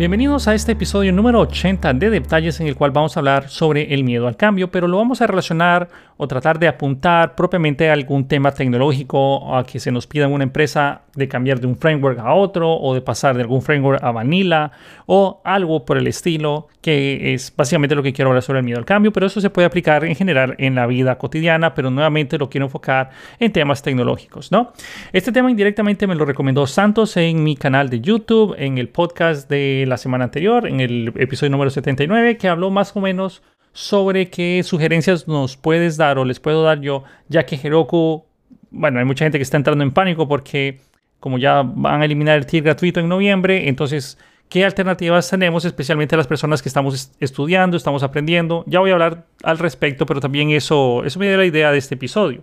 Bienvenidos a este episodio número 80 de Detalles en el cual vamos a hablar sobre el miedo al cambio, pero lo vamos a relacionar o tratar de apuntar propiamente a algún tema tecnológico, a que se nos pida en una empresa de cambiar de un framework a otro o de pasar de algún framework a vanilla o algo por el estilo, que es básicamente lo que quiero hablar sobre el miedo al cambio, pero eso se puede aplicar en general en la vida cotidiana, pero nuevamente lo quiero enfocar en temas tecnológicos, ¿no? Este tema indirectamente me lo recomendó Santos en mi canal de YouTube, en el podcast de la semana anterior, en el episodio número 79, que habló más o menos sobre qué sugerencias nos puedes dar o les puedo dar yo, ya que Heroku, bueno, hay mucha gente que está entrando en pánico porque como ya van a eliminar el tier gratuito en noviembre, entonces, ¿qué alternativas tenemos, especialmente las personas que estamos estudiando, estamos aprendiendo? Ya voy a hablar al respecto, pero también eso, eso me da la idea de este episodio.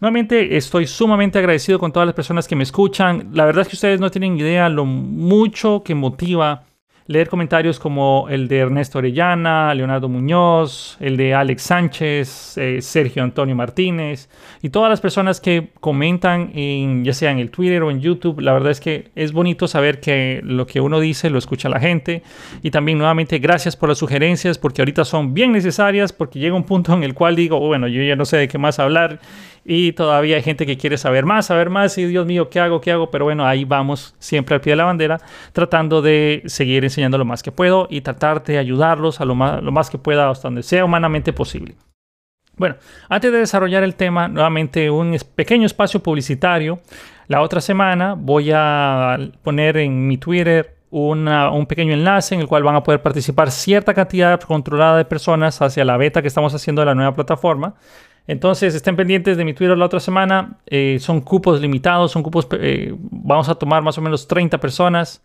Nuevamente estoy sumamente agradecido con todas las personas que me escuchan. La verdad es que ustedes no tienen idea lo mucho que motiva leer comentarios como el de Ernesto Orellana, Leonardo Muñoz, el de Alex Sánchez, eh, Sergio Antonio Martínez y todas las personas que comentan en, ya sea en el Twitter o en YouTube. La verdad es que es bonito saber que lo que uno dice lo escucha la gente. Y también nuevamente gracias por las sugerencias porque ahorita son bien necesarias porque llega un punto en el cual digo, bueno, yo ya no sé de qué más hablar y todavía hay gente que quiere saber más, saber más y Dios mío, ¿qué hago? ¿Qué hago? Pero bueno, ahí vamos siempre al pie de la bandera, tratando de seguir enseñando lo más que puedo y tratar de ayudarlos a lo más, lo más que pueda hasta donde sea humanamente posible. Bueno, antes de desarrollar el tema, nuevamente un pequeño espacio publicitario. La otra semana voy a poner en mi Twitter un pequeño enlace en el cual van a poder participar cierta cantidad controlada de personas hacia la beta que estamos haciendo de la nueva plataforma. Entonces estén pendientes de mi Twitter la otra semana. Eh, son cupos limitados, son cupos, eh, vamos a tomar más o menos 30 personas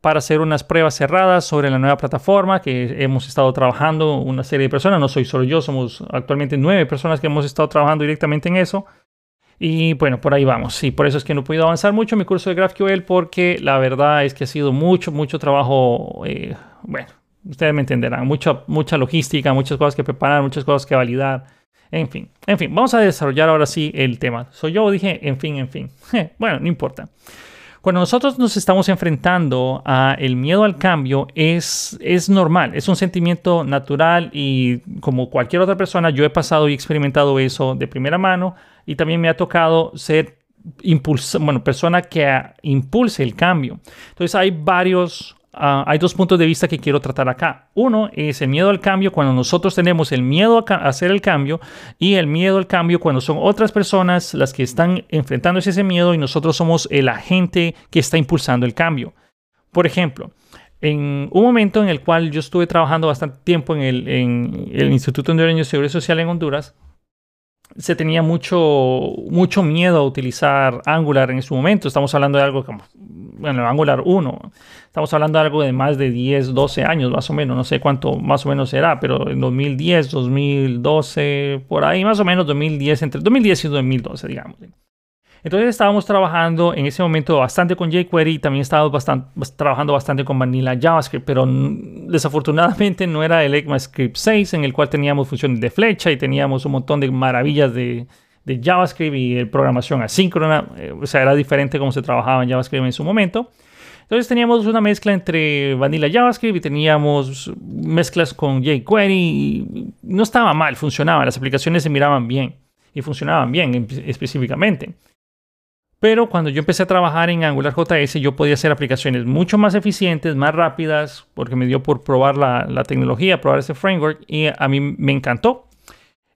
para hacer unas pruebas cerradas sobre la nueva plataforma que hemos estado trabajando una serie de personas. No soy solo yo, somos actualmente nueve personas que hemos estado trabajando directamente en eso. Y bueno, por ahí vamos. Y por eso es que no he podido avanzar mucho en mi curso de GraphQL porque la verdad es que ha sido mucho, mucho trabajo. Eh, bueno, ustedes me entenderán. Mucha, mucha logística, muchas cosas que preparar, muchas cosas que validar en fin, en fin, vamos a desarrollar ahora sí el tema. Soy yo, dije, en fin, en fin. bueno, no importa. Cuando nosotros nos estamos enfrentando a el miedo al cambio es, es normal, es un sentimiento natural y como cualquier otra persona yo he pasado y experimentado eso de primera mano y también me ha tocado ser impulsa, bueno, persona que impulse el cambio. Entonces hay varios Ah, hay dos puntos de vista que quiero tratar acá. Uno es el miedo al cambio cuando nosotros tenemos el miedo a, hacer el cambio y el miedo al cambio cuando son otras personas las que están enfrentándose a ese miedo y nosotros somos el agente que está impulsando el cambio. Por ejemplo, en un momento en el cual yo estuve trabajando bastante tiempo en el, en el Instituto Hondureño de Seguridad Social en Honduras, se tenía mucho, mucho miedo a utilizar Angular en su momento. Estamos hablando de algo como, bueno, Angular 1. Estamos hablando de algo de más de 10, 12 años, más o menos. No sé cuánto más o menos será, pero en 2010, 2012, por ahí, más o menos 2010, entre 2010 y 2012, digamos. Entonces estábamos trabajando en ese momento bastante con jQuery y también estábamos bastante, trabajando bastante con Vanilla JavaScript, pero desafortunadamente no era el ECMAScript 6 en el cual teníamos funciones de flecha y teníamos un montón de maravillas de, de JavaScript y programación asíncrona, eh, o sea, era diferente cómo se trabajaba en JavaScript en su momento. Entonces teníamos una mezcla entre Vanilla JavaScript y teníamos mezclas con jQuery y no estaba mal, funcionaba, las aplicaciones se miraban bien y funcionaban bien específicamente. Pero cuando yo empecé a trabajar en AngularJS, yo podía hacer aplicaciones mucho más eficientes, más rápidas, porque me dio por probar la, la tecnología, probar ese framework, y a mí me encantó.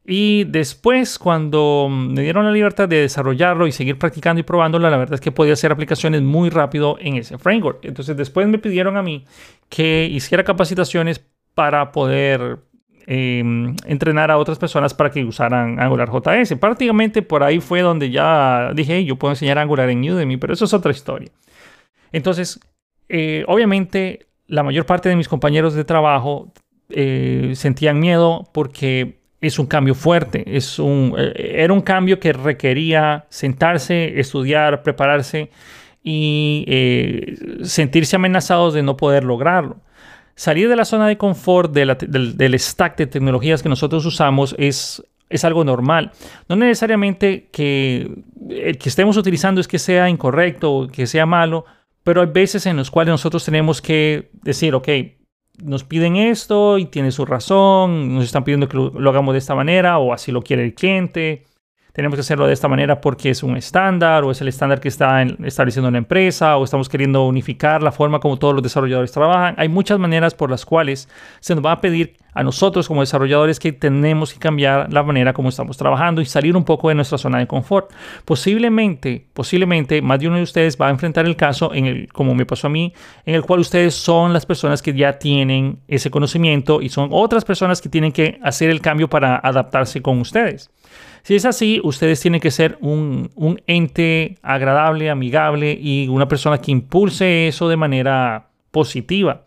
Y después, cuando me dieron la libertad de desarrollarlo y seguir practicando y probándolo, la verdad es que podía hacer aplicaciones muy rápido en ese framework. Entonces, después me pidieron a mí que hiciera capacitaciones para poder Em, entrenar a otras personas para que usaran Angular JS. Prácticamente por ahí fue donde ya dije, yo puedo enseñar Angular en Udemy, pero eso es otra historia. Entonces, eh, obviamente, la mayor parte de mis compañeros de trabajo eh, sentían miedo porque es un cambio fuerte, es un, eh, era un cambio que requería sentarse, estudiar, prepararse y sentirse amenazados de no poder lograrlo salir de la zona de confort del, stack de tecnologías que nosotros usamos es, es algo normal. No necesariamente que el que estemos utilizando es que sea incorrecto o que sea malo, pero hay veces en los cuales nosotros tenemos que decir, ok, nos piden esto y tiene su razón, nos están pidiendo que lo, hagamos de esta manera o así lo quiere el cliente. Tenemos que hacerlo de esta manera porque es un estándar o es el estándar que está estableciendo la empresa o estamos queriendo unificar la forma como todos los desarrolladores trabajan. Hay muchas maneras por las cuales se nos va a pedir a nosotros como desarrolladores que tenemos que cambiar la manera como estamos trabajando y salir un poco de nuestra zona de confort. Posiblemente, posiblemente más de uno de ustedes va a enfrentar el caso en el, como me pasó a mí, en el cual ustedes son las personas que ya tienen ese conocimiento y son otras personas que tienen que hacer el cambio para adaptarse con ustedes. Si es así, ustedes tienen que ser un, ente agradable, amigable y una persona que impulse eso de manera positiva.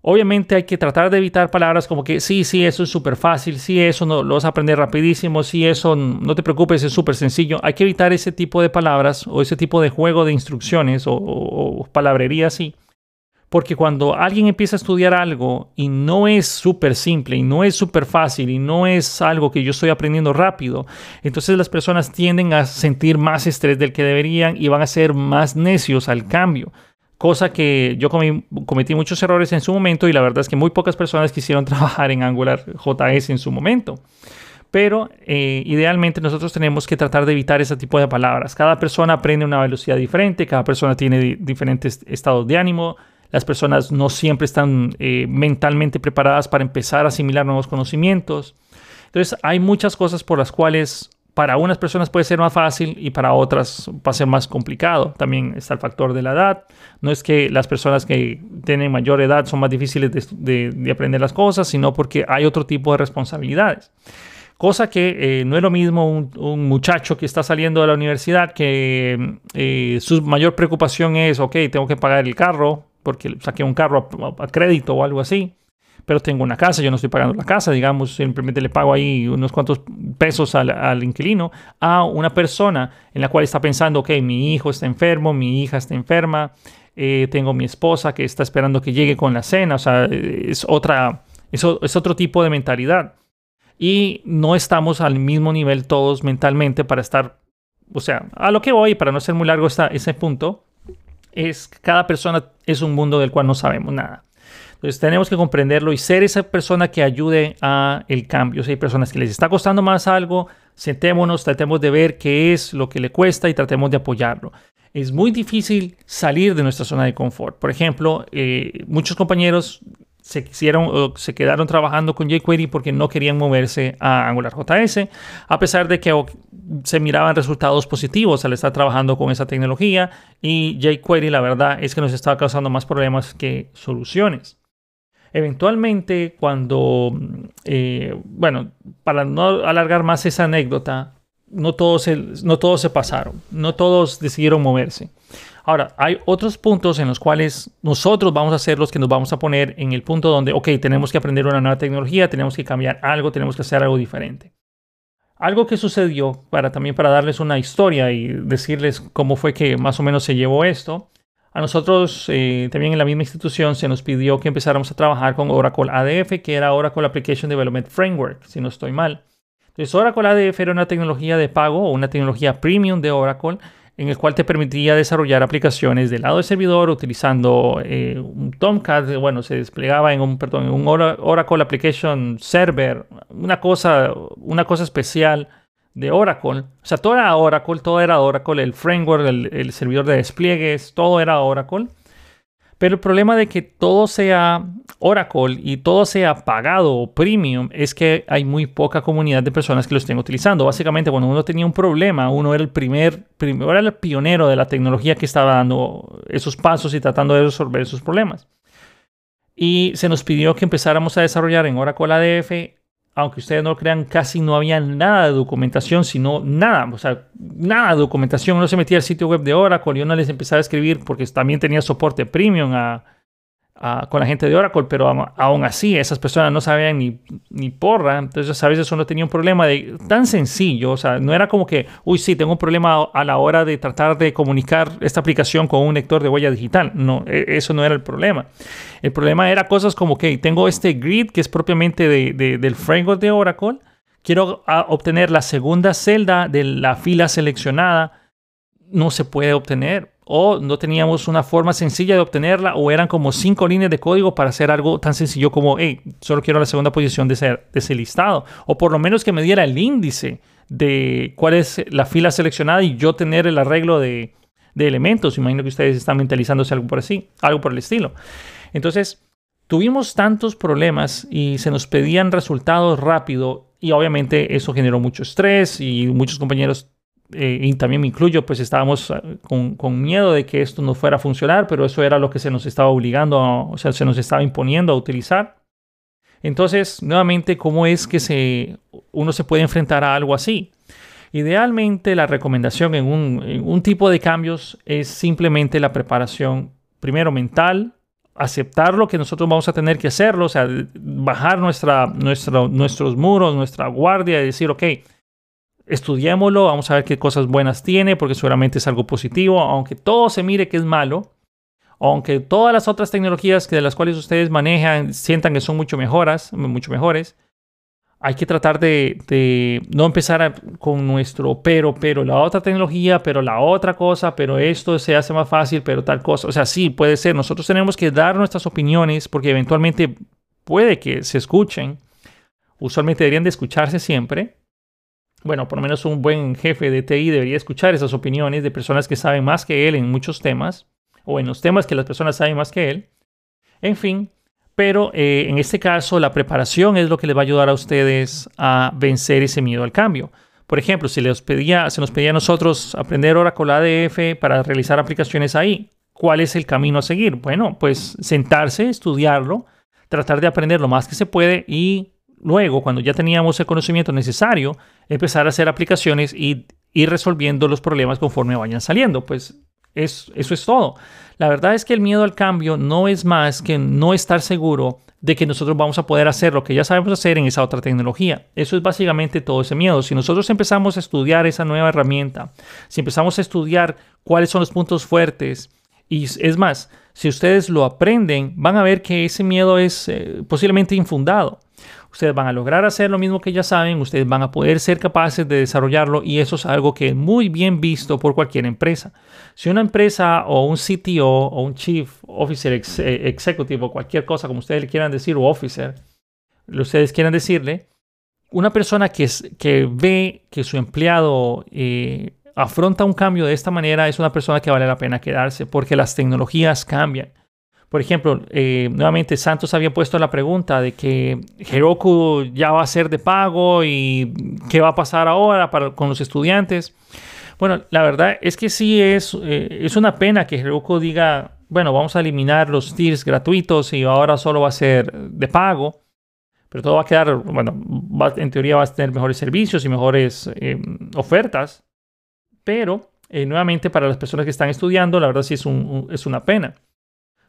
Obviamente hay que tratar de evitar palabras como que sí, sí, eso es súper fácil, sí, eso no, lo vas a aprender rapidísimo, sí, eso no te preocupes, es súper sencillo. Hay que evitar ese tipo de palabras o ese tipo de juego de instrucciones o, palabrería así. Porque cuando alguien empieza a estudiar algo y no es súper simple y no es súper fácil y no es algo que yo estoy aprendiendo rápido, entonces las personas tienden a sentir más estrés del que deberían y van a ser más necios al cambio cosa que yo cometí muchos errores en su momento y la verdad es que muy pocas personas quisieron trabajar en Angular JS en su momento. Pero eh, idealmente nosotros tenemos que tratar de evitar ese tipo de palabras. Cada persona aprende a una velocidad diferente, cada persona tiene diferentes estados de ánimo, las personas no siempre están eh, mentalmente preparadas para empezar a asimilar nuevos conocimientos. Entonces hay muchas cosas por las cuales para unas personas puede ser más fácil y para otras va a ser más complicado. También está el factor de la edad. No es que las personas que tienen mayor edad son más difíciles de, aprender las cosas, sino porque hay otro tipo de responsabilidades. Cosa que eh, no es lo mismo un, muchacho que está saliendo de la universidad que eh, su mayor preocupación es, ok, tengo que pagar el carro porque saqué un carro a crédito o algo así pero tengo una casa, yo no estoy pagando la casa, digamos, simplemente le pago ahí unos cuantos pesos al, inquilino, a una persona en la cual está pensando, ok, mi hijo está enfermo, mi hija está enferma, eh, tengo mi esposa que está esperando que llegue con la cena, o sea, es, otra, es, es otro tipo de mentalidad. Y no estamos al mismo nivel todos mentalmente para estar, o sea, a lo que voy, para no ser muy largo ese punto, es cada persona es un mundo del cual no sabemos nada. Entonces tenemos que comprenderlo y ser esa persona que ayude a el cambio. Si hay personas que les está costando más algo, sentémonos, tratemos de ver qué es lo que le cuesta y tratemos de apoyarlo. Es muy difícil salir de nuestra zona de confort. Por ejemplo, eh, muchos compañeros se, quisieron, se quedaron trabajando con jQuery porque no querían moverse a AngularJS, a pesar de que se miraban resultados positivos al estar trabajando con esa tecnología y jQuery la verdad es que nos estaba causando más problemas que soluciones. Eventualmente, cuando, eh, bueno, para no alargar más esa anécdota, no todos, no todos se pasaron, no todos decidieron moverse. Ahora, hay otros puntos en los cuales nosotros vamos a ser los que nos vamos a poner en el punto donde, ok, tenemos que aprender una nueva tecnología, tenemos que cambiar algo, tenemos que hacer algo diferente. Algo que sucedió, para también para darles una historia y decirles cómo fue que más o menos se llevó esto, a nosotros eh, también en la misma institución se nos pidió que empezáramos a trabajar con Oracle ADF, que era Oracle Application Development Framework, si no estoy mal. Entonces Oracle ADF era una tecnología de pago o una tecnología premium de Oracle en el cual te permitía desarrollar aplicaciones del lado del servidor utilizando eh, un Tomcat, bueno, se desplegaba en un, Oracle Application Server, una cosa, una cosa especial de Oracle. O sea, todo era Oracle, todo era Oracle, el framework, el, servidor de despliegues, todo era Oracle. Pero el problema de que todo sea Oracle y todo sea pagado o premium es que hay muy poca comunidad de personas que lo estén utilizando. Básicamente, cuando uno tenía un problema, uno era el primer, primero era el pionero de la tecnología que estaba dando esos pasos y tratando de resolver esos problemas. Y se nos pidió que empezáramos a desarrollar en Oracle ADF aunque ustedes no crean, casi no había nada de documentación, sino nada, o sea, nada de documentación. Uno se metía al sitio web de Oracle y uno les empezaba a escribir porque también tenía soporte premium a, con la gente de Oracle, pero aún así esas personas no sabían ni, ni porra, entonces a veces uno tenía un problema de, tan sencillo, o sea, no era como que, uy, sí, tengo un problema a la hora de tratar de comunicar esta aplicación con un lector de huella digital, no, e, eso no era el problema. El problema era cosas como que tengo este grid que es propiamente de, del framework de Oracle, quiero obtener la segunda celda de la fila seleccionada, no se puede obtener o no teníamos una forma sencilla de obtenerla o eran como cinco líneas de código para hacer algo tan sencillo como, hey, solo quiero la segunda posición de ese, de ese listado. O por lo menos que me diera el índice de cuál es la fila seleccionada y yo tener el arreglo de, de elementos. Imagino que ustedes están mentalizándose algo por así, algo por el estilo. Entonces, tuvimos tantos problemas y se nos pedían resultados rápido y obviamente eso generó mucho estrés y muchos compañeros, eh, y también me incluyo, pues estábamos ah, con, con, miedo de que esto no fuera a funcionar, pero eso era lo que se nos estaba obligando, o sea, se nos estaba imponiendo a utilizar. Entonces, nuevamente, ¿cómo es que se, uno se puede enfrentar a algo así? Idealmente, la recomendación en un, un tipo de cambios es simplemente la preparación, primero mental, aceptar lo que nosotros vamos a tener que hacerlo, o sea, bajar nuestra, nuestra, nuestros muros, nuestra guardia y decir, ok, estudiémoslo, vamos a ver qué cosas buenas tiene, porque seguramente es algo positivo, aunque todo se mire que es malo, aunque todas las otras tecnologías que de las cuales ustedes manejan sientan que son mucho mejoras, mucho mejores, hay que tratar de, no empezar con nuestro pero, pero la otra tecnología, pero la otra cosa, pero esto se hace más fácil, pero tal cosa. O sea, sí, puede ser. Nosotros tenemos que dar nuestras opiniones porque eventualmente puede que se escuchen. Usualmente deberían de escucharse siempre. Bueno, por lo menos un buen jefe de TI debería escuchar esas opiniones de personas que saben más que él en muchos temas o en los temas que las personas saben más que él. En fin, pero eh, en este caso, la preparación es lo que les va a ayudar a ustedes a vencer ese miedo al cambio. Por ejemplo, si les pedía, se nos pedía a nosotros aprender Oracle ADF para realizar aplicaciones ahí, ¿cuál es el camino a seguir? Bueno, pues sentarse, estudiarlo, tratar de aprender lo más que se puede y luego, cuando ya teníamos el conocimiento necesario, empezar a hacer aplicaciones y ir resolviendo los problemas conforme vayan saliendo. Pues es, eso es todo. La verdad es que el miedo al cambio no es más que no estar seguro de que nosotros vamos a poder hacer lo que ya sabemos hacer en esa otra tecnología. Eso es básicamente todo ese miedo. Si nosotros empezamos a estudiar esa nueva herramienta, si empezamos a estudiar cuáles son los puntos fuertes, y es más, si ustedes lo aprenden, van a ver que ese miedo es eh, posiblemente infundado. Ustedes van a lograr hacer lo mismo que ya saben, ustedes van a poder ser capaces de desarrollarlo y eso es algo que es muy bien visto por cualquier empresa. Si una empresa o un CTO o un Chief Officer eh, Executive o cualquier cosa como ustedes le quieran decir o Officer, ustedes quieran decirle, una persona que, que ve que su empleado eh, afronta un cambio de esta manera es una persona que vale la pena quedarse porque las tecnologías cambian. Por ejemplo, eh, nuevamente Santos había puesto la pregunta de que Heroku ya va a ser de pago y qué va a pasar ahora para, con los estudiantes. Bueno, la verdad es que sí es, eh, es una pena que Heroku diga, bueno, vamos a eliminar los tiers gratuitos y ahora solo va a ser de pago. Pero todo va a quedar, bueno, en teoría va a tener mejores servicios y mejores eh, ofertas. Pero, nuevamente, para las personas que están estudiando, la verdad sí es, un, es una pena.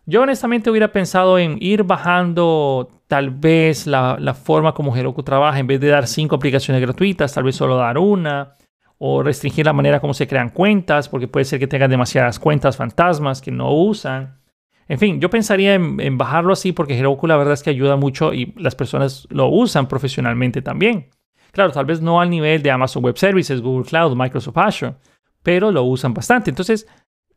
Yo honestamente hubiera pensado en ir bajando tal vez la, forma como Heroku trabaja. En vez de dar cinco aplicaciones gratuitas, tal vez solo dar una. O restringir la manera como se crean cuentas, porque puede ser que tengan demasiadas cuentas fantasmas que no usan. En fin, yo pensaría en, bajarlo así porque Heroku la verdad es que ayuda mucho y las personas lo usan profesionalmente también. Claro, tal vez no al nivel de Amazon Web Services, Google Cloud, Microsoft Azure, pero lo usan bastante. Entonces,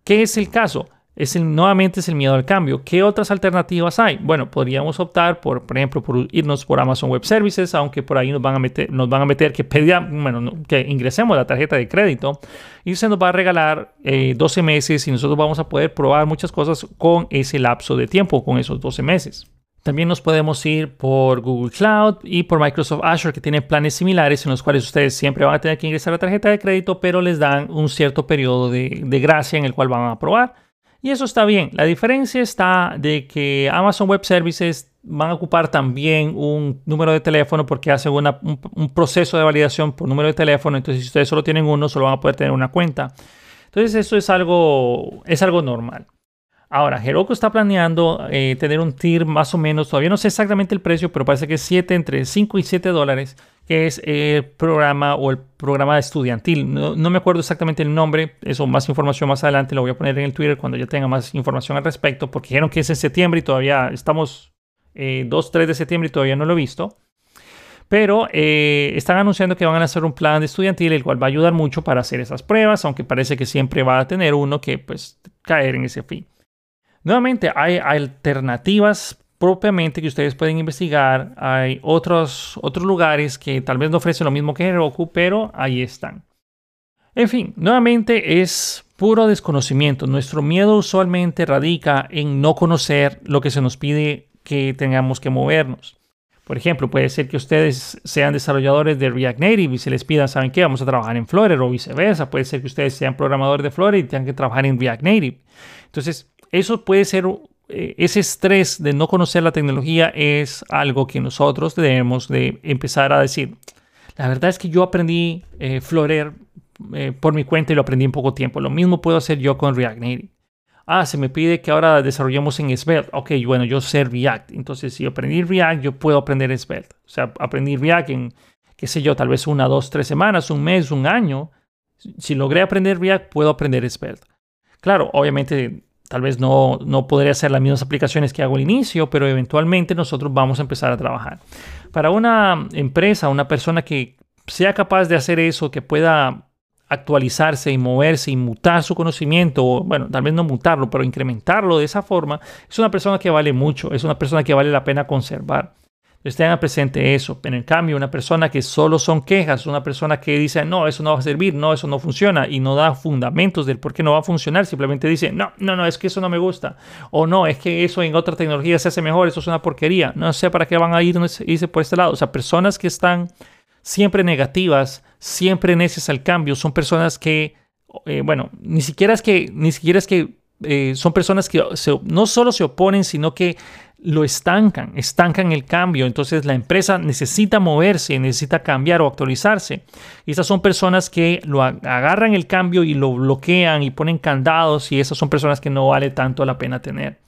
¿qué es el caso? Es nuevamente es el miedo al cambio. ¿Qué otras alternativas hay? Bueno, podríamos optar por, por ejemplo, por irnos por Amazon Web Services, aunque por ahí nos van a meter, nos van a meter que, bueno, que ingresemos la tarjeta de crédito y se nos va a regalar 12 eh, meses y nosotros vamos a poder probar muchas cosas con ese lapso de tiempo, con esos 12 meses. También nos podemos ir por Google Cloud y por Microsoft Azure, que tienen planes similares en los cuales ustedes siempre van a tener que ingresar la tarjeta de crédito, pero les dan un cierto periodo de, de gracia en el cual van a probar. Y eso está bien. La diferencia está de que Amazon Web Services van a ocupar también un número de teléfono porque hacen un, proceso de validación por número de teléfono. Entonces, si ustedes solo tienen uno, solo van a poder tener una cuenta. Entonces, eso es algo, es algo normal. Ahora, Heroku está planeando eh, tener un tier más o menos, todavía no sé exactamente el precio, pero parece que es 7, entre 5 y 7 dólares, que es el programa o el programa estudiantil. No, me acuerdo exactamente el nombre, eso más información más adelante lo voy a poner en el Twitter cuando ya tenga más información al respecto, porque dijeron que es en septiembre y todavía estamos 2, eh, 3 de septiembre y todavía no lo he visto. Pero eh, están anunciando que van a hacer un plan de estudiantil, el cual va a ayudar mucho para hacer esas pruebas, aunque parece que siempre va a tener uno que pues caer en ese fin. Nuevamente, hay alternativas propiamente que ustedes pueden investigar. Hay otros, otros lugares que tal vez no ofrecen lo mismo que Heroku, pero ahí están. En fin, nuevamente es puro desconocimiento. Nuestro miedo usualmente radica en no conocer lo que se nos pide que tengamos que movernos. Por ejemplo, puede ser que ustedes sean desarrolladores de React Native y se les pida, ¿saben qué? Vamos a trabajar en Flutter o viceversa. Puede ser que ustedes sean programadores de Flutter y tengan que trabajar en React Native. Entonces, eso puede ser eh, ese estrés de no conocer la tecnología es algo que nosotros debemos de empezar a decir. La verdad es que yo aprendí eh, eh, por mi cuenta y lo aprendí en poco tiempo. Lo mismo puedo hacer yo con React Native. Ah, se me pide que ahora desarrollemos en Svelte. Ok, bueno, yo sé React. Entonces, si aprendí React, yo puedo aprender Svelte. O sea, aprendí React en, qué sé yo, tal vez una, dos, tres semanas, un mes, un año. Si logré aprender React, puedo aprender Svelte. Claro, obviamente Tal vez no, no podré hacer las mismas aplicaciones que hago al inicio, pero eventualmente nosotros vamos a empezar a trabajar. Para una empresa, una persona que sea capaz de hacer eso, que pueda actualizarse y moverse y mutar su conocimiento, o bueno, tal vez no mutarlo, pero incrementarlo de esa forma, es una persona que vale mucho, es una persona que vale la pena conservar tengan presente eso. En el cambio, una persona que solo son quejas, una persona que dice, no, eso no va a servir, no, eso no funciona y no da fundamentos del por qué no va a funcionar, simplemente dice, no, no, no, es que eso no me gusta. O no, es que eso en otra tecnología se hace mejor, eso es una porquería. No sé para qué van a ir, irse por este lado. O sea, personas que están siempre negativas, siempre necias al cambio, son personas que, eh, bueno, ni siquiera es que, ni siquiera es que eh, son personas que no solo se oponen, sino que lo estancan, estancan el cambio. Entonces la empresa necesita moverse, necesita cambiar o actualizarse. Y esas son personas que lo agarran el cambio y lo bloquean y ponen candados y esas son personas que no vale tanto la pena tener.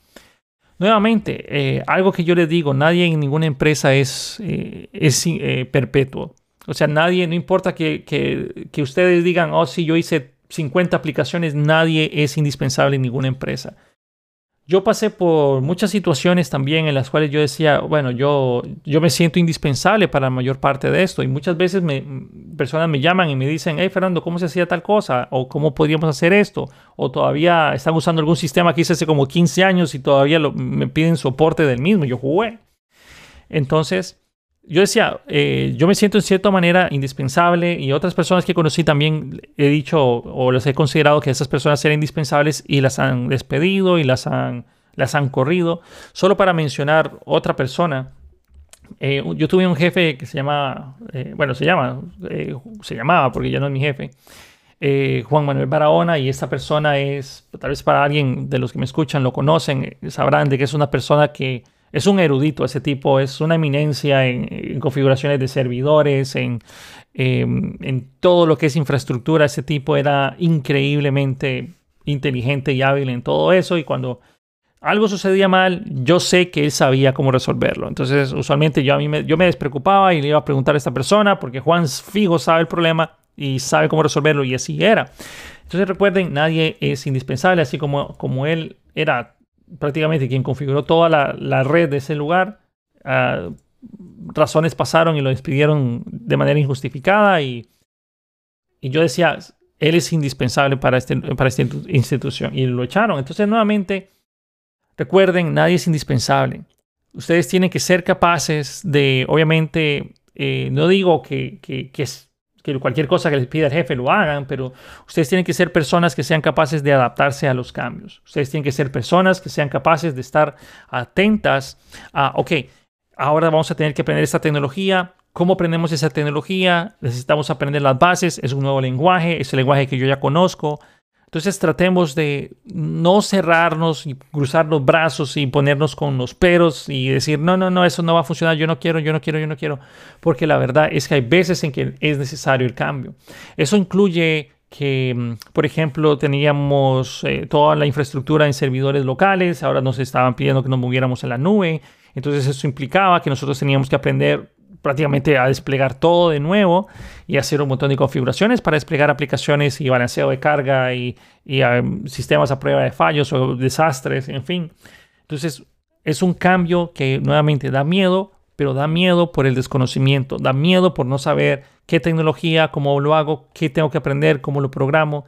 Nuevamente, eh, algo que yo les digo, nadie en ninguna empresa es, eh, es eh, perpetuo. O sea, nadie, no importa que, que, que ustedes digan, oh, sí, yo hice 50 aplicaciones, nadie es indispensable en ninguna empresa yo pasé por muchas situaciones también en las cuales yo decía, bueno, yo, yo me siento indispensable para la mayor parte de esto. Y muchas veces me, personas me llaman y me dicen, hey Fernando, ¿cómo se hacía tal cosa? ¿O cómo podríamos hacer esto? O todavía están usando algún sistema que hice hace como 15 años y todavía me piden soporte del mismo. Yo jugué. Entonces, yo decía, eh, yo me siento en cierta manera indispensable y otras personas que conocí también he dicho o les he considerado que esas personas eran indispensables y las han despedido y las han, las han corrido. Solo para mencionar otra persona, eh, yo tuve un jefe que se llama, eh, bueno, se llama, se llamaba porque ya no es mi jefe, Juan Manuel Barahona y esta persona es, tal vez para alguien de los que me escuchan lo conocen, sabrán de que es una persona que es un erudito ese tipo, es una eminencia en, configuraciones de servidores, en, em, en, todo lo que es infraestructura. Ese tipo era increíblemente inteligente y hábil en todo eso y cuando algo sucedía mal, yo sé que él sabía cómo resolverlo. Entonces, usualmente yo, a mí me, yo me despreocupaba y le iba a preguntar a esta persona porque Juan Figo sabe el problema y sabe cómo resolverlo y así era. Entonces recuerden, nadie es indispensable, así como, como él era prácticamente quien configuró toda la, red de ese lugar, ah, razones pasaron y lo despidieron de manera injustificada y, y yo decía, él es indispensable para, este, para esta institución y lo echaron. Entonces, nuevamente, recuerden, nadie es indispensable. Ustedes tienen que ser capaces de, obviamente, eh, no digo que, que, que, que cualquier cosa que les pida el jefe lo hagan, pero ustedes tienen que ser personas que sean capaces de adaptarse a los cambios. Ustedes tienen que ser personas que sean capaces de estar atentas a, ok, ahora vamos a tener que aprender esta tecnología. ¿Cómo aprendemos esa tecnología? Necesitamos aprender las bases. Es un nuevo lenguaje, es el lenguaje que yo ya conozco. Entonces tratemos de no cerrarnos y cruzar los brazos y ponernos con los peros y decir, no, no, no, eso no va a funcionar, yo no quiero, yo no quiero, yo no quiero, porque la verdad es que hay veces en que es necesario el cambio. Eso incluye que, mm, por ejemplo, teníamos eh, toda la infraestructura en servidores locales, ahora nos estaban pidiendo que nos moviéramos en la nube, entonces eso implicaba que nosotros teníamos que aprender prácticamente a desplegar todo de nuevo y hacer un montón de configuraciones para desplegar aplicaciones y balanceo de carga y, um, sistemas a prueba de fallos o desastres, en fin. Entonces, es un cambio que nuevamente da miedo, pero da miedo por el desconocimiento, da miedo por no saber qué tecnología, cómo lo hago, qué tengo que aprender, cómo lo programo.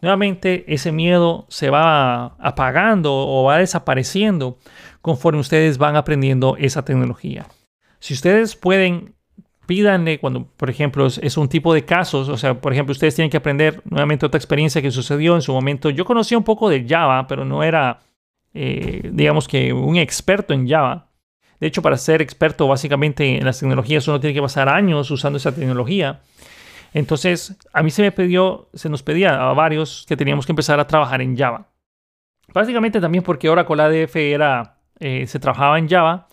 Nuevamente, ese miedo se va apagando o va desapareciendo conforme ustedes van aprendiendo esa tecnología. Si ustedes pueden, pídanle cuando, por ejemplo, es, un tipo de casos, o sea, por ejemplo, ustedes tienen que aprender nuevamente otra experiencia que sucedió en su momento. Yo conocía un poco de Java, pero no era, eh, digamos que, un experto en Java. De hecho, para ser experto básicamente en las tecnologías uno tiene que pasar años usando esa tecnología. Entonces, a mí se me pidió, se nos pedía a varios que teníamos que empezar a trabajar en Java. Básicamente también porque Oracle ADF era, eh, se trabajaba en Java,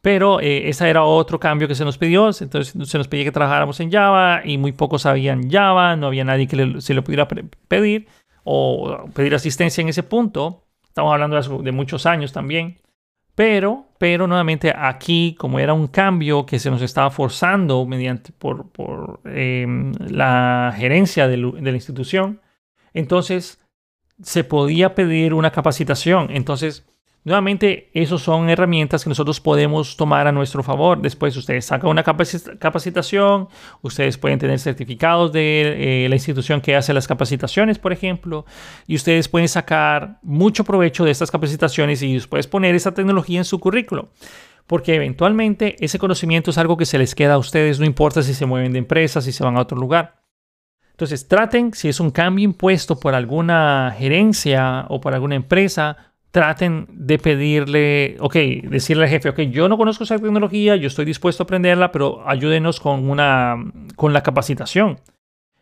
pero eh, ese era otro cambio que se nos pidió. Entonces se nos pedía que trabajáramos en Java y muy pocos sabían Java, no había nadie que se lo pudiera pedir o pedir asistencia en ese punto. Estamos hablando de muchos años también. Pero, pero nuevamente aquí, como era un cambio que se nos estaba forzando mediante por, em, la gerencia de la institución, entonces se podía pedir una capacitación. Entonces, Nuevamente, esas son herramientas que nosotros podemos tomar a nuestro favor. Después ustedes sacan una capacitación, ustedes pueden tener certificados de eh, la institución que hace las capacitaciones, por ejemplo, y ustedes pueden sacar mucho provecho de estas capacitaciones y después poner esa tecnología en su currículo. Porque eventualmente ese conocimiento es algo que se les queda a ustedes, no importa si se mueven de empresa, si se van a otro lugar. Entonces traten, si es un cambio impuesto por alguna gerencia o por alguna empresa, traten de pedirle, ok, decirle al jefe, ok, yo no conozco esa tecnología, yo estoy dispuesto a aprenderla, pero ayúdenos con, una, con la capacitación.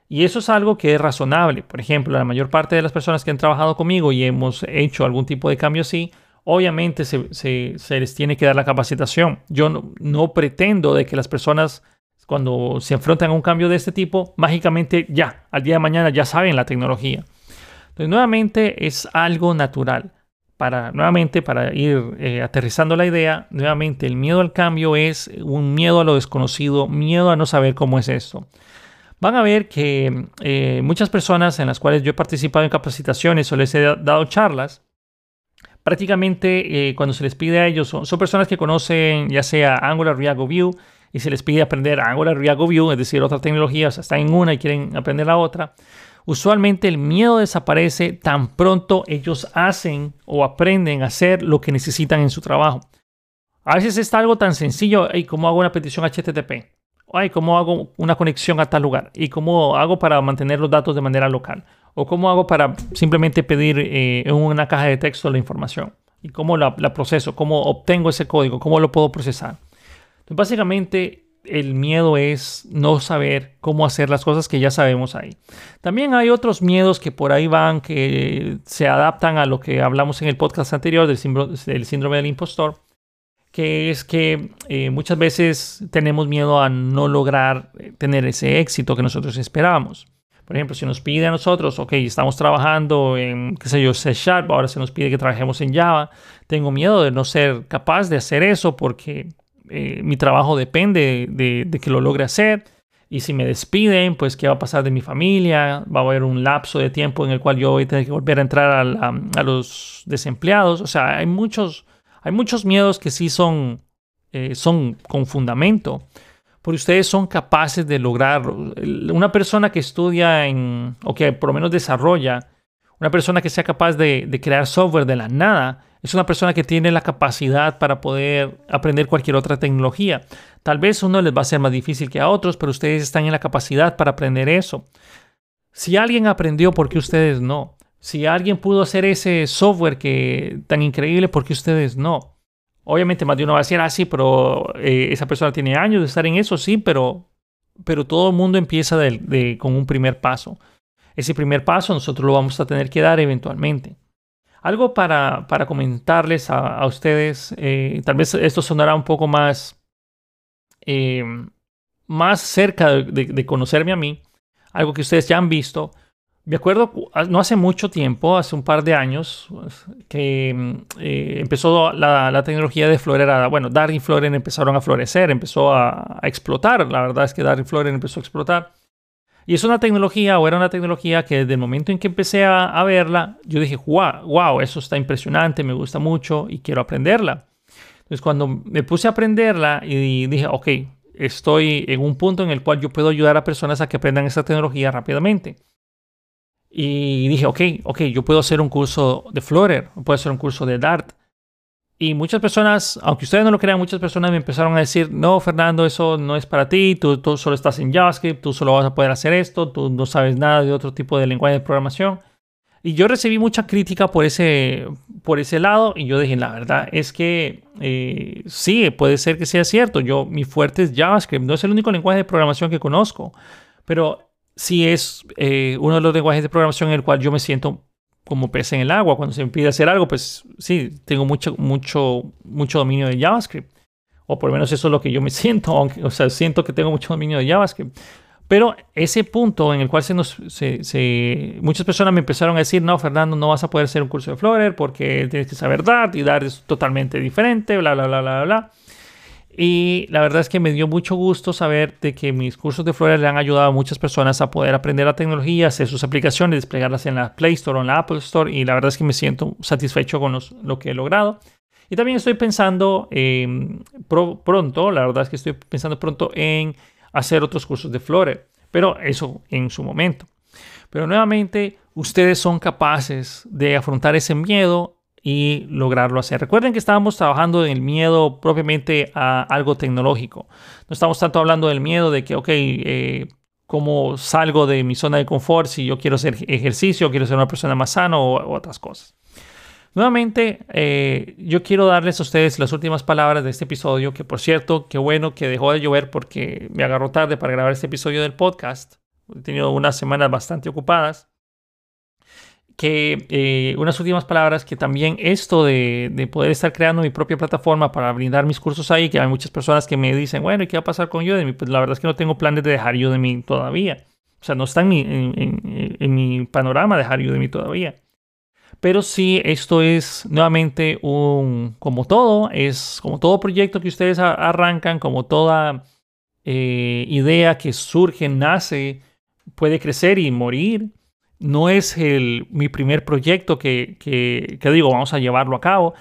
Y eso es algo que es razonable. Por ejemplo, la mayor parte de las personas que han trabajado conmigo y hemos hecho algún tipo de cambio así, obviamente se, se, les tiene que dar la capacitación. Yo no, no, pretendo de que las personas cuando se enfrentan a un cambio de este tipo, mágicamente ya, al día de mañana ya saben la tecnología. Entonces, nuevamente es algo natural para nuevamente, para ir eh, aterrizando la idea, nuevamente el miedo al cambio es un miedo a lo desconocido, miedo a no saber cómo es esto. Van a ver que eh, muchas personas en las cuales yo he participado en capacitaciones o les he dado charlas, prácticamente eh, cuando se les pide a ellos, son, son, personas que conocen ya sea Angular, React o Vue, y se les pide aprender Angular, React o Vue, es decir, otra tecnología, o sea, están en una y quieren aprender la otra. Usualmente el miedo desaparece tan pronto ellos hacen o aprenden a hacer lo que necesitan en su trabajo. A veces está algo tan sencillo, ¿y ¿cómo hago una petición HTTP? Ay, ¿cómo hago una conexión a tal lugar? ¿Y cómo hago para mantener los datos de manera local? ¿O cómo hago para simplemente pedir eh, en una caja de texto la información? ¿Y cómo la, la, proceso? ¿Cómo obtengo ese código? ¿Cómo lo puedo procesar? Entonces, básicamente, el miedo es no saber cómo hacer las cosas que ya sabemos ahí. También hay otros miedos que por ahí van, que se adaptan a lo que hablamos en el podcast anterior del síndrome del, impostor, que es que eh, muchas veces tenemos miedo a no lograr eh, tener ese éxito que nosotros esperábamos. Por ejemplo, si nos pide a nosotros, ok, estamos trabajando en, qué sé yo, C Sharp, ahora se nos pide que trabajemos en Java, tengo miedo de no ser capaz de hacer eso porque eh, mi trabajo depende de, que lo logre hacer. Y si me despiden, pues qué va a pasar de mi familia. Va a haber un lapso de tiempo en el cual yo voy a tener que volver a entrar a, los desempleados. O sea, hay muchos, hay muchos miedos que sí son, eh, son con fundamento. Porque ustedes son capaces de lograrlo. Una persona que estudia en, o que por lo menos desarrolla, una persona que sea capaz de, de crear software de la nada, es una persona que tiene la capacidad para poder aprender cualquier otra tecnología. Tal vez uno les va a ser más difícil que a otros, pero ustedes están en la capacidad para aprender eso. Si alguien aprendió, ¿por qué ustedes no? Si alguien pudo hacer ese software que tan increíble, ¿por qué ustedes no? Obviamente más de uno va a decir, ah, sí, pero eh, esa persona tiene años de estar en eso, sí, pero, pero todo el mundo empieza con un primer paso. Ese primer paso nosotros lo vamos a tener que dar eventualmente. Algo para, comentarles a, ustedes, eh, tal vez esto sonará un poco más, eh, más cerca de, conocerme a mí, algo que ustedes ya han visto. Me acuerdo, no hace mucho tiempo, hace un par de años, que eh, empezó la, tecnología de florerada. Bueno, Dart y Floren empezaron a florecer, empezó a, a explotar. La verdad es que Dart y Floren empezó a explotar. Y es una tecnología, o era una tecnología que desde el momento en que empecé a, verla, yo dije, wow, wow, eso está impresionante, me gusta mucho y quiero aprenderla. Entonces cuando me puse a aprenderla y dije, ok, estoy en un punto en el cual yo puedo ayudar a personas a que aprendan esta tecnología rápidamente. Y dije, ok, ok, yo puedo hacer un curso de Flutter, puedo hacer un curso de Dart. Y muchas personas, aunque ustedes no lo crean, muchas personas me empezaron a decir, no, Fernando, eso no es para ti, tú, tú solo estás en JavaScript, tú solo vas a poder hacer esto, tú no sabes nada de otro tipo de lenguaje de programación. Y yo recibí mucha crítica por ese, por ese lado y yo dije, la verdad es que eh, sí, puede ser que sea cierto. Yo, mi fuerte es JavaScript, no es el único lenguaje de programación que conozco, pero sí es eh, uno de los lenguajes de programación en el cual yo me siento como pez en el agua. Cuando se me pide hacer algo, pues sí, tengo mucho, mucho, mucho dominio de JavaScript. O por lo menos eso es lo que yo me siento, aunque, o sea, siento que tengo mucho dominio de JavaScript. Pero ese punto en el cual se nos, se, muchas personas me empezaron a decir, no, Fernando, no vas a poder hacer un curso de Flutter porque tienes que saber Dart y Dart es totalmente diferente, bla, bla, bla, bla, bla. Y la verdad es que me dio mucho gusto saber de que mis cursos de Flora le han ayudado a muchas personas a poder aprender la tecnología, hacer sus aplicaciones, desplegarlas en la Play Store o en la Apple Store. Y la verdad es que me siento satisfecho con lo que he logrado. Y también estoy pensando pronto, la verdad es que estoy pensando pronto en hacer otros cursos de Flutter. Pero eso en su momento. Pero nuevamente, ustedes son capaces de afrontar ese miedo y lograrlo hacer. Recuerden que estábamos trabajando en el miedo propiamente a algo tecnológico. No estamos tanto hablando del miedo de que, ok, eh, ¿cómo salgo de mi zona de confort si yo quiero hacer ejercicio, quiero ser una persona más sana o, otras cosas? Nuevamente, eh, yo quiero darles a ustedes las últimas palabras de este episodio, que por cierto, qué bueno que dejó de llover porque me agarró tarde para grabar este episodio del podcast. He tenido unas semanas bastante ocupadas que eh, unas últimas palabras, que también esto de, poder estar creando mi propia plataforma para brindar mis cursos ahí, que hay muchas personas que me dicen, bueno, ¿y qué va a pasar con Udemy? Pues la verdad es que no tengo planes de dejar Udemy todavía. O sea, no está en mi, en, mi panorama dejar Udemy todavía. Pero sí, esto es nuevamente un, como todo, es como todo proyecto que ustedes arrancan, como toda eh, idea que surge, nace, puede crecer y morir no es el, mi primer proyecto que, que, digo, vamos a llevarlo a cabo,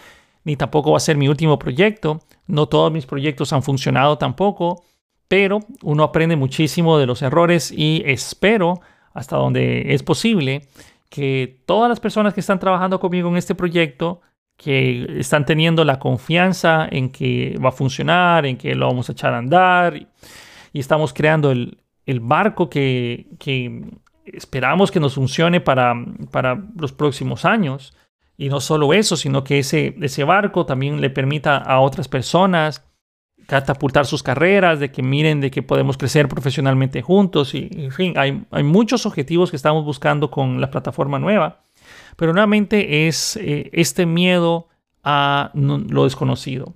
ni tampoco va a ser mi último proyecto. No todos mis proyectos han funcionado tampoco, pero uno aprende muchísimo de los errores y espero, hasta donde es posible, que todas las personas que están trabajando conmigo en este proyecto, que están teniendo la confianza en que va a funcionar, en que lo vamos a echar a andar y, estamos creando el, el barco que, que esperamos que nos funcione para, para los próximos años. Y no solo eso, sino que ese, ese barco también le permita a otras personas catapultar sus carreras, de que miren de que podemos crecer profesionalmente juntos. Y, en fin, hay, hay muchos objetivos que estamos buscando con la plataforma nueva. Pero nuevamente es eh, este miedo a lo desconocido.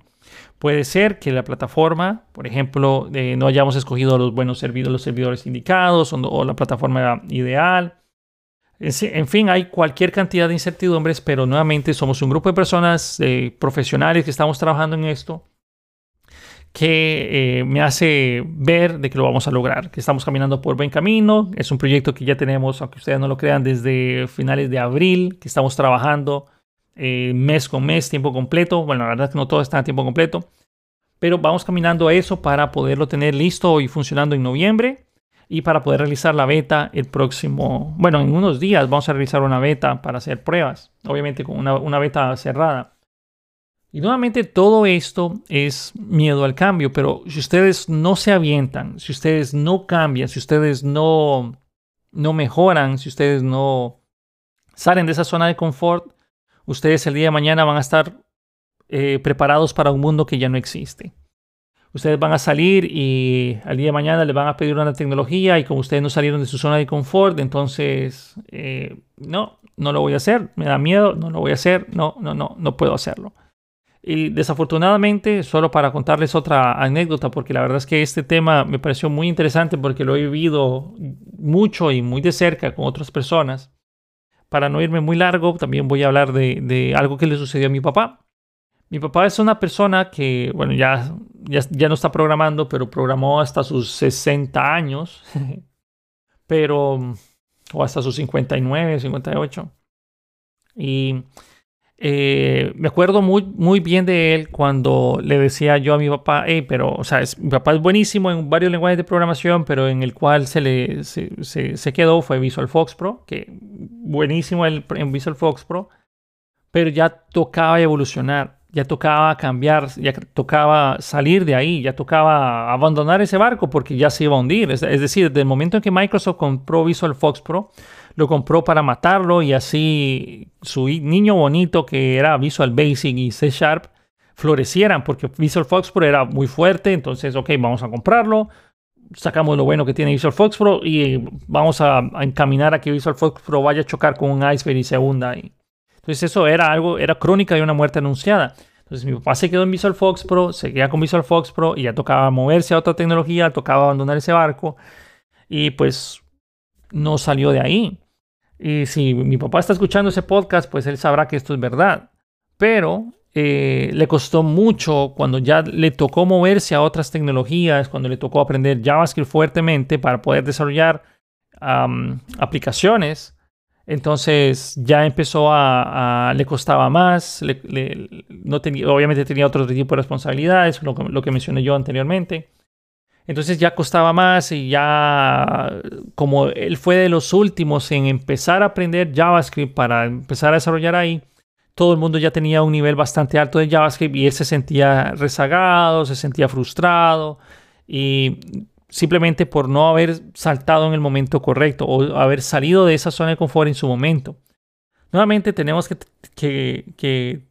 Puede ser que la plataforma, por ejemplo, eh, no hayamos escogido los buenos servidores, los servidores indicados o, la plataforma ideal. En fin, hay cualquier cantidad de incertidumbres, pero nuevamente somos un grupo de personas eh, profesionales que estamos trabajando en esto que eh, me hace ver de que lo vamos a lograr, que estamos caminando por buen camino. Es un proyecto que ya tenemos, aunque ustedes no lo crean, desde finales de abril, que estamos trabajando eh, mes con mes, tiempo completo. Bueno, la verdad es que no todo está a tiempo completo, pero vamos caminando a eso para poderlo tener listo y funcionando en noviembre y para poder realizar la beta el próximo, bueno, en unos días vamos a realizar una beta para hacer pruebas, obviamente con una, una beta cerrada. Y nuevamente todo esto es miedo al cambio, pero si ustedes no se avientan, si ustedes no cambian, si ustedes no, no mejoran, si ustedes no salen de esa zona de confort, ustedes el día de mañana van a estar eh, preparados para un mundo que ya no existe. Ustedes van a salir y al día de mañana les van a pedir una tecnología y como ustedes no salieron de su zona de confort, entonces eh, no, no lo voy a hacer, me da miedo, no lo voy a hacer, no, no, no, no puedo hacerlo. Y desafortunadamente, solo para contarles otra anécdota, porque la verdad es que este tema me pareció muy interesante porque lo he vivido mucho y muy de cerca con otras personas para no irme muy largo, también voy a hablar de, algo que le sucedió a mi papá. Mi papá es una persona que, bueno, ya, ya, no está programando, pero programó hasta sus 60 años, pero, o hasta sus 59, 58. Y eh, me acuerdo muy, muy bien de él cuando le decía yo a mi papá, hey, pero, o sea, mi papá es buenísimo en varios lenguajes de programación, pero en el cual se, le, se, quedó fue Visual Fox Pro, que buenísimo el, en Visual Fox Pro, pero ya tocaba evolucionar, ya tocaba cambiar, ya tocaba salir de ahí, ya tocaba abandonar ese barco porque ya se iba a hundir. Es, es decir, desde el momento en que Microsoft compró Visual Fox Pro, lo compró para matarlo y así su niño bonito que era Visual Basic y C Sharp florecieran porque Visual Fox Pro era muy fuerte, entonces, ok, vamos a comprarlo, sacamos lo bueno que tiene Visual Fox Pro y vamos a, encaminar a que Visual Fox Pro vaya a chocar con un iceberg y se hunda. Entonces eso era algo, era crónica de una muerte anunciada. Entonces mi papá se quedó en Visual Fox Pro, seguía con Visual Fox Pro y ya tocaba moverse a otra tecnología, tocaba abandonar ese barco y pues no salió de ahí. Y si mi papá está escuchando ese podcast, pues él sabrá que esto es verdad. Pero eh, le costó mucho cuando ya le tocó moverse a otras tecnologías, cuando le tocó aprender JavaScript fuertemente para poder desarrollar aplicaciones. Entonces ya empezó a, le costaba más, no tenía, obviamente tenía otro tipo de responsabilidades, lo, lo que mencioné yo anteriormente. Entonces ya costaba más y ya como él fue de los últimos en empezar a aprender JavaScript para empezar a desarrollar ahí, todo el mundo ya tenía un nivel bastante alto de JavaScript y él se sentía rezagado, se sentía frustrado y simplemente por no haber saltado en el momento correcto o haber salido de esa zona de confort en su momento. Nuevamente tenemos que, que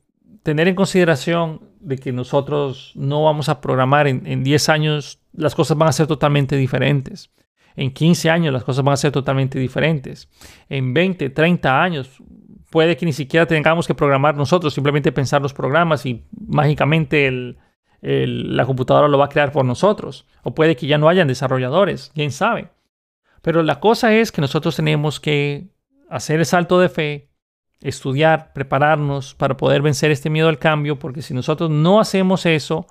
tener en consideración de que nosotros no vamos a programar en, 10 años, las cosas van a ser totalmente diferentes. En 15 años las cosas van a ser totalmente diferentes. En 20, 30 años puede que ni siquiera tengamos que programar nosotros, simplemente pensar los programas y mágicamente la computadora lo va a crear por nosotros. O puede que ya no hayan desarrolladores, quién sabe. Pero la cosa es que nosotros tenemos que hacer el salto de fe, estudiar, prepararnos para poder vencer este miedo al cambio, porque si nosotros no hacemos eso,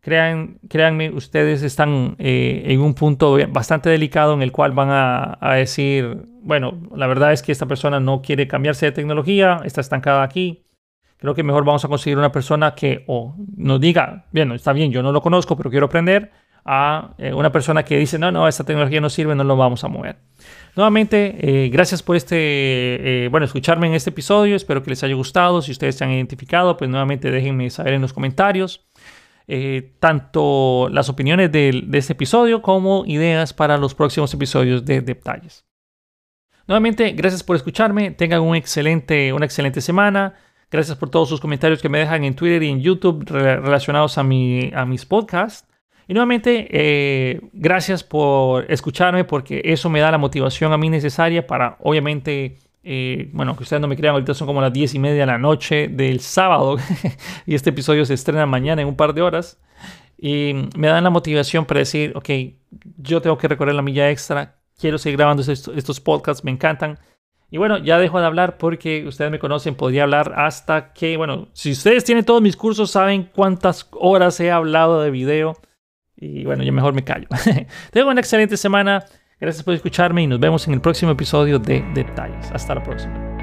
crean, créanme, ustedes están eh, en un punto bastante delicado en el cual van a, decir, bueno, la verdad es que esta persona no quiere cambiarse de tecnología, está estancada aquí. Creo que mejor vamos a conseguir una persona que o nos diga, bueno, está bien, yo no lo conozco, pero quiero aprender, a eh, una persona que dice, no, no, esta tecnología no sirve, no lo vamos a mover. Nuevamente, eh, gracias por este, eh, bueno, escucharme en este episodio. Espero que les haya gustado. Si ustedes se han identificado, pues nuevamente déjenme saber en los comentarios. tanto las opiniones de, este episodio como ideas para los próximos episodios de Detalles. Nuevamente, gracias por escucharme. Tengan un excelente, una excelente semana. Gracias por todos sus comentarios que me dejan en Twitter y en YouTube relacionados a, mi, a mis podcasts. Y nuevamente, eh, gracias por escucharme porque eso me da la motivación a mí necesaria para, obviamente, eh, bueno, que ustedes no me crean, ahorita son como las 10 y media de la noche del sábado y este episodio se estrena mañana en un par de horas. Y me dan la motivación para decir, ok, yo tengo que recorrer la milla extra, quiero seguir grabando estos, estos podcasts, me encantan. Y bueno, ya dejo de hablar porque ustedes me conocen, podría hablar hasta que, bueno, si ustedes tienen todos mis cursos, saben cuántas horas he hablado de video y bueno, yo mejor me callo. Tengo una excelente semana. Gracias por escucharme y nos vemos en el próximo episodio de Detalles. Hasta la próxima.